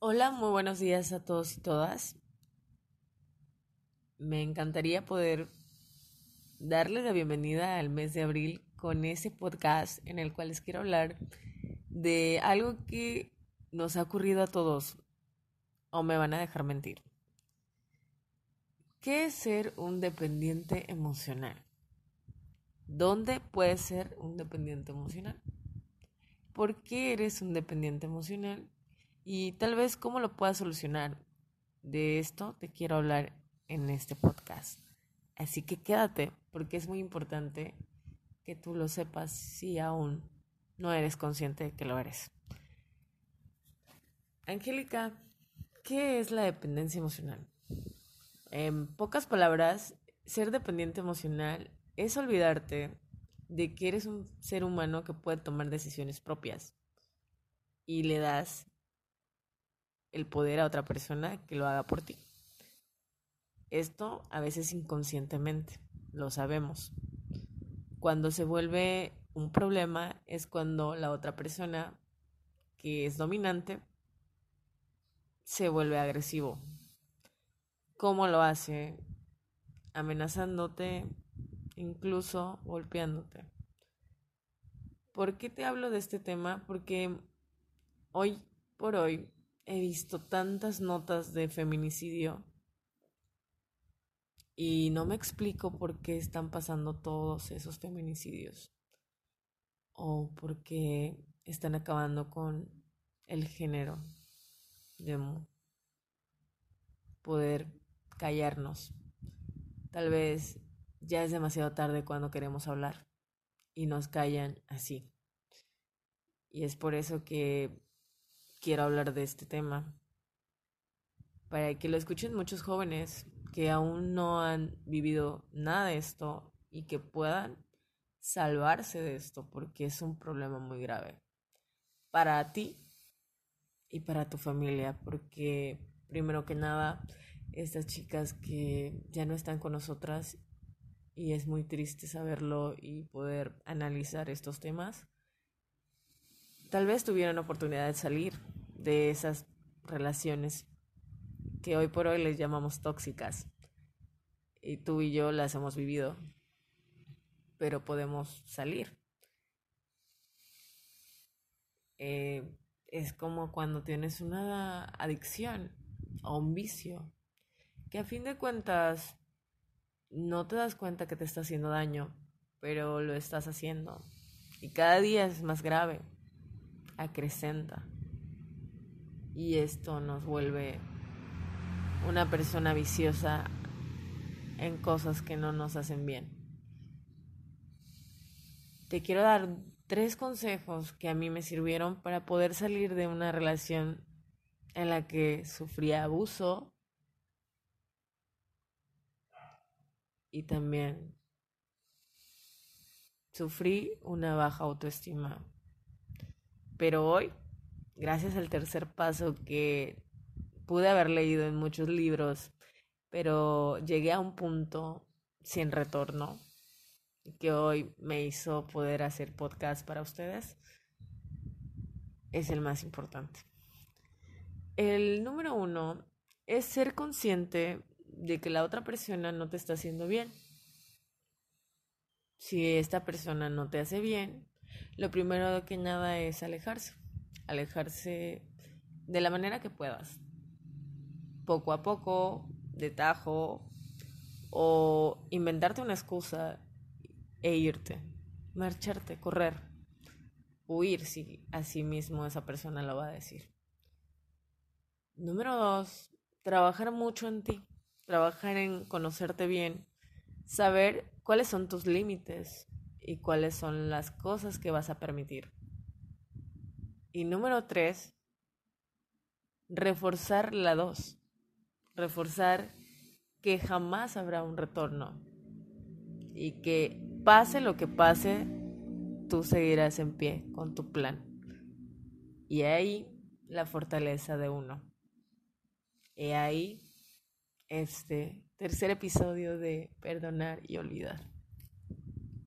Hola, muy buenos días a todos y todas. Me encantaría poder darles la bienvenida al mes de abril con ese podcast en el cual les quiero hablar de algo que nos ha ocurrido a todos o me van a dejar mentir. ¿Qué es ser un dependiente emocional? ¿Dónde puedes ser un dependiente emocional? ¿Por qué eres un dependiente emocional? Y tal vez cómo lo puedas solucionar. De esto te quiero hablar en este podcast. Así que quédate porque es muy importante que tú lo sepas si aún no eres consciente de que lo eres. Angélica, ¿qué es la dependencia emocional? En pocas palabras, ser dependiente emocional es olvidarte de que eres un ser humano que puede tomar decisiones propias y le das el poder a otra persona que lo haga por ti. Esto a veces inconscientemente, lo sabemos. Cuando se vuelve un problema es cuando la otra persona que es dominante se vuelve agresivo. ¿Cómo lo hace? Amenazándote, incluso golpeándote. ¿Por qué te hablo de este tema? Porque hoy por hoy he visto tantas notas de feminicidio y no me explico por qué están pasando todos esos feminicidios o por qué están acabando con el género de poder callarnos. Tal vez ya es demasiado tarde cuando queremos hablar y nos callan así. Y es por eso que quiero hablar de este tema. Para que lo escuchen muchos jóvenes que aún no han vivido nada de esto y que puedan salvarse de esto porque es un problema muy grave para ti y para tu familia porque primero que nada estas chicas que ya no están con nosotras y es muy triste saberlo y poder analizar estos temas tal vez tuvieron oportunidad de salir de esas relaciones que hoy por hoy les llamamos tóxicas. Y tú y yo las hemos vivido, pero podemos salir. Eh, es como cuando tienes una adicción o un vicio, que a fin de cuentas no te das cuenta que te está haciendo daño, pero lo estás haciendo. Y cada día es más grave acrecenta. Y esto nos vuelve una persona viciosa en cosas que no nos hacen bien. Te quiero dar tres consejos que a mí me sirvieron para poder salir de una relación en la que sufría abuso y también sufrí una baja autoestima. Pero hoy, gracias al tercer paso que pude haber leído en muchos libros, pero llegué a un punto sin retorno que hoy me hizo poder hacer podcast para ustedes, es el más importante. El número uno es ser consciente de que la otra persona no te está haciendo bien. Si esta persona no te hace bien, lo primero que nada es alejarse, alejarse de la manera que puedas, poco a poco, de tajo, o inventarte una excusa e irte, marcharte, correr, huir si así mismo esa persona lo va a decir. Número dos, trabajar mucho en ti, trabajar en conocerte bien, saber cuáles son tus límites, y cuáles son las cosas que vas a permitir. Y número tres, reforzar la dos. Reforzar que jamás habrá un retorno y que pase lo que pase, tú seguirás en pie con tu plan. Y ahí la fortaleza de uno. Y ahí este tercer episodio de Perdonar y Olvidar.